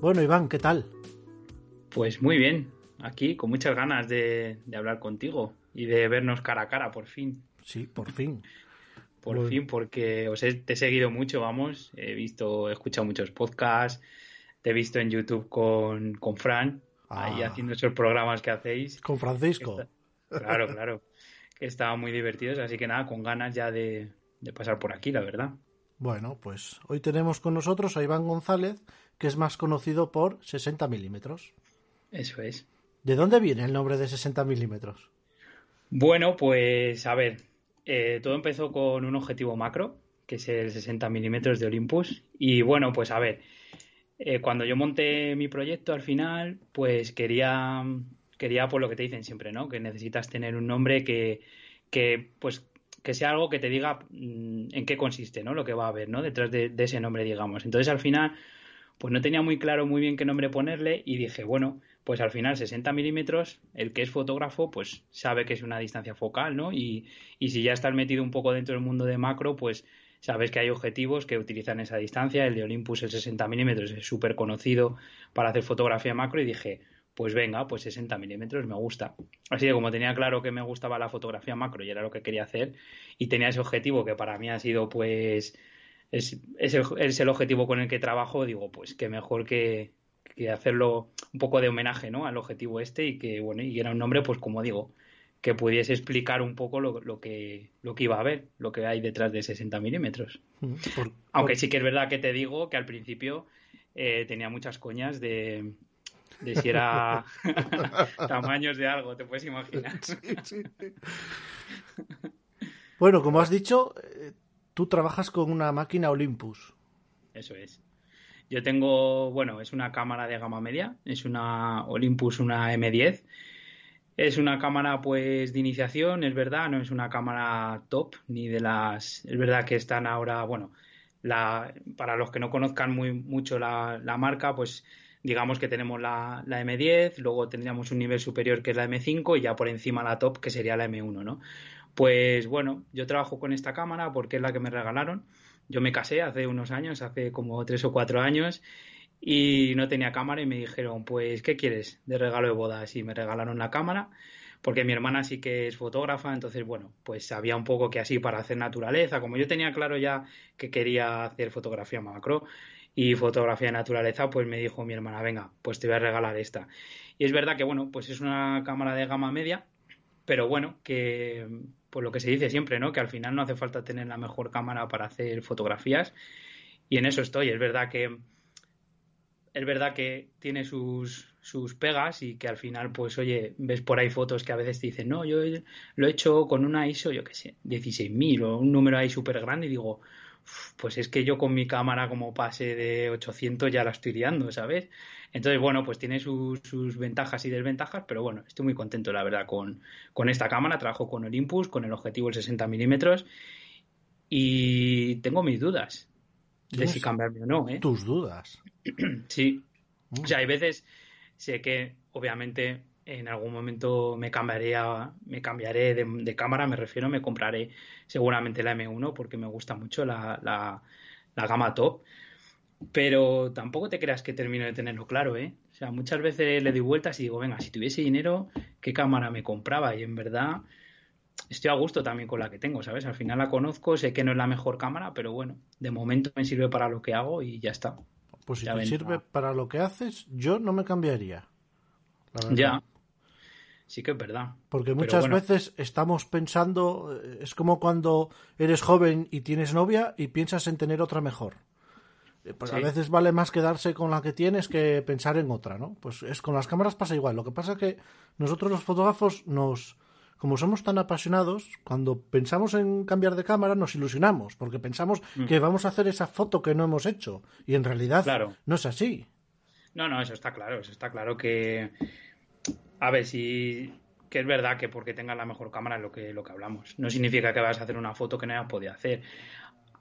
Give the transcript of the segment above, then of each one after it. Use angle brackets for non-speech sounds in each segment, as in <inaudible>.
Bueno, Iván, ¿qué tal? Pues muy bien, aquí con muchas ganas de, hablar contigo y de vernos cara a cara, por fin. Sí, por fin. por fin, porque os he, te he seguido mucho, vamos, he visto, he escuchado muchos podcasts, te he visto en YouTube con, con Fran, ahí ah. haciendo esos programas que hacéis. Con Francisco. claro, claro, que estaban muy divertidos, así que nada, con ganas ya de, de pasar por aquí, la verdad. Bueno, pues hoy tenemos con nosotros a Iván González, que es más conocido por 60 milímetros. Eso es. ¿De dónde viene el nombre de 60 milímetros? Bueno, pues a ver, eh, todo empezó con un objetivo macro, que es el 60 milímetros de Olympus. Y bueno, pues a ver, eh, cuando yo monté mi proyecto al final, pues quería, quería por lo que te dicen siempre, ¿no? Que necesitas tener un nombre que, que pues que sea algo que te diga mm, en qué consiste, ¿no? Lo que va a haber, ¿no? Detrás de, de ese nombre, digamos. Entonces, al final, pues no tenía muy claro muy bien qué nombre ponerle y dije, bueno, pues al final 60 milímetros, el que es fotógrafo, pues sabe que es una distancia focal, ¿no? Y, y si ya estás metido un poco dentro del mundo de macro, pues sabes que hay objetivos que utilizan esa distancia. El de Olympus, el 60 milímetros, es súper conocido para hacer fotografía macro y dije, pues venga, pues 60 milímetros me gusta. Así que como tenía claro que me gustaba la fotografía macro y era lo que quería hacer y tenía ese objetivo que para mí ha sido pues es, es, el, objetivo con el que trabajo, digo, pues que mejor que, hacerlo un poco de homenaje ¿no? al objetivo este y que, bueno, y era un nombre, pues como digo, que pudiese explicar un poco lo, lo, que, lo que iba a ver, lo que hay detrás de 60 milímetros. Mm, Aunque sí que es verdad que te digo que al principio eh, tenía muchas coñas de, de si era <laughs> tamaños de algo, te puedes imaginar. Bueno, como has dicho, eh, tú trabajas con una máquina Olympus. Eso es. Yo tengo, bueno, es una cámara de gama media, es una Olympus, una M10. Es una cámara pues de iniciación, es verdad, no es una cámara top ni de las, es verdad que están ahora, bueno, la, para los que no conozcan muy mucho la, marca, pues digamos que tenemos la, la, M10, luego tendríamos un nivel superior que es la M5 y ya por encima la top que sería la M1, ¿no? Pues bueno, yo trabajo con esta cámara porque es la que me regalaron. Yo me casé hace unos años, hace como tres o cuatro años, y no tenía cámara y me dijeron, pues, ¿qué quieres de regalo de bodas? Y me regalaron la cámara, porque mi hermana sí que es fotógrafa, entonces, bueno, pues sabía un poco que así para hacer naturaleza, como yo tenía claro ya que quería hacer fotografía macro y fotografía de naturaleza, pues me dijo mi hermana, venga, pues te voy a regalar esta. Y es verdad que, bueno, pues es una cámara de gama media, pero bueno, que por lo que se dice siempre, ¿no? Que al final no hace falta tener la mejor cámara para hacer fotografías. Y en eso estoy. Es verdad que es verdad que tiene sus, sus pegas y que al final, pues, oye, ves por ahí fotos que a veces te dicen, no, yo lo he hecho con una ISO, yo qué sé, 16.000 o un número ahí súper grande y digo, pues es que yo con mi cámara como pase de 800 ya la estoy liando, ¿sabes? Entonces, bueno, pues tiene sus, ventajas y desventajas, pero bueno, estoy muy contento, la verdad, con, con esta cámara. Trabajo con Olympus, con el objetivo el 60 milímetros y tengo mis dudas de si cambiarme o no. ¿eh? ¿Tus dudas? <clears throat> sí. O sea, hay veces, sé que obviamente en algún momento me cambiaré, me cambiaré de, cámara, me refiero, me compraré seguramente la M1 porque me gusta mucho la, la, la gama top pero tampoco te creas que termino de tenerlo claro, ¿eh? O sea, muchas veces le doy vueltas y digo, venga, si tuviese dinero, ¿qué cámara me compraba? Y en verdad estoy a gusto también con la que tengo, ¿sabes? Al final la conozco, sé que no es la mejor cámara, pero bueno, de momento me sirve para lo que hago y ya está. Pues si Ya te ven, sirve ah. para lo que haces, yo no me cambiaría. la. Ya. Sí que es verdad. Porque muchas bueno, veces estamos pensando, eh, es como cuando eres joven y tienes novia y piensas en tener otra mejor. Eh, Pues a veces vale más quedarse con la que tienes que pensar en otra, ¿no? Pues es con las cámaras pasa igual. Lo que pasa que nosotros los fotógrafos nos, como somos tan apasionados, cuando pensamos en cambiar de cámara nos ilusionamos, porque pensamos que vamos a hacer esa foto que no hemos hecho y en realidad Mm. Claro. no es así. No, no, eso está claro, eso está claro que... A ver, si... Que es verdad que porque tengas la mejor cámara es lo que, lo que hablamos. No significa que vas a hacer una foto que no hayas podido hacer.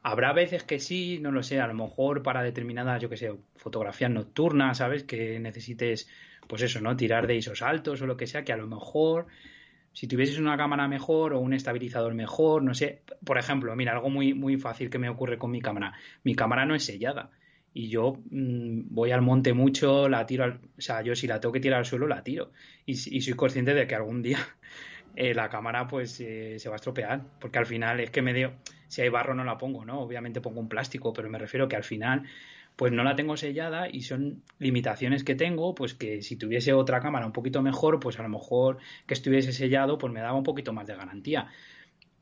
Habrá veces que sí, no lo sé, a lo mejor para determinadas, yo que sé, fotografías nocturnas, ¿sabes? Que necesites, pues eso, ¿no? Tirar de esos altos o lo que sea, que a lo mejor, si tuvieses una cámara mejor o un estabilizador mejor, no sé. Por ejemplo, mira, algo muy, muy fácil que me ocurre con mi cámara. Mi cámara no es sellada. Y yo mm, voy al monte mucho, la tiro al... O sea, yo si la tengo que tirar al suelo, la tiro. Y, soy consciente de que algún día <laughs> eh, la cámara pues eh, se va a estropear. Porque al final es que me dio... Si hay barro no la pongo, ¿no? Obviamente pongo un plástico, pero me refiero que al final pues no la tengo sellada y son limitaciones que tengo, pues que si tuviese otra cámara un poquito mejor, pues a lo mejor que estuviese sellado, pues me daba un poquito más de garantía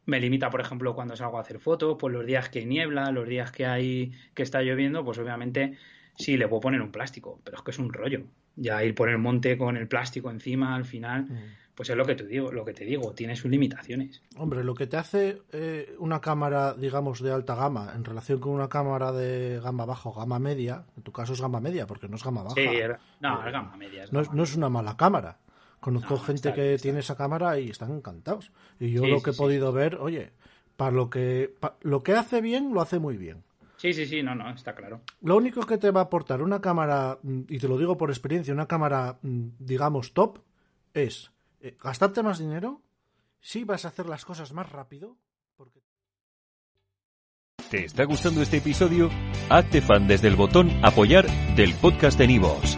me limita, por ejemplo, cuando salgo a hacer fotos, pues los días que hay niebla, los días que hay que está lloviendo, pues obviamente sí le puedo poner un plástico, pero es que es un rollo. Ya ir por el monte con el plástico encima, al final, pues es lo que te digo, lo que te digo, tiene sus limitaciones. Hombre, lo que te hace eh, una cámara, digamos, de alta gama en relación con una cámara de gama baja o gama media, en tu caso es gama media porque no es gama baja, Sí, era- no, es gama media. es no, es, no es una mala cámara. Conozco No, gente está que bien, tiene esa cámara y están encantados. Y yo Sí, lo sí, que he sí. podido ver, oye, para lo que pa- lo que hace bien, lo hace muy bien. Sí, sí, sí, no, no, está claro. Lo único que te va a aportar una cámara, mm, y te lo digo por experiencia, una cámara, mm, digamos, top, es eh, gastarte más dinero, si vas a hacer las cosas más rápido, porque... ¿Te está gustando este episodio? Hazte fan desde el botón Apoyar del podcast de Nivos.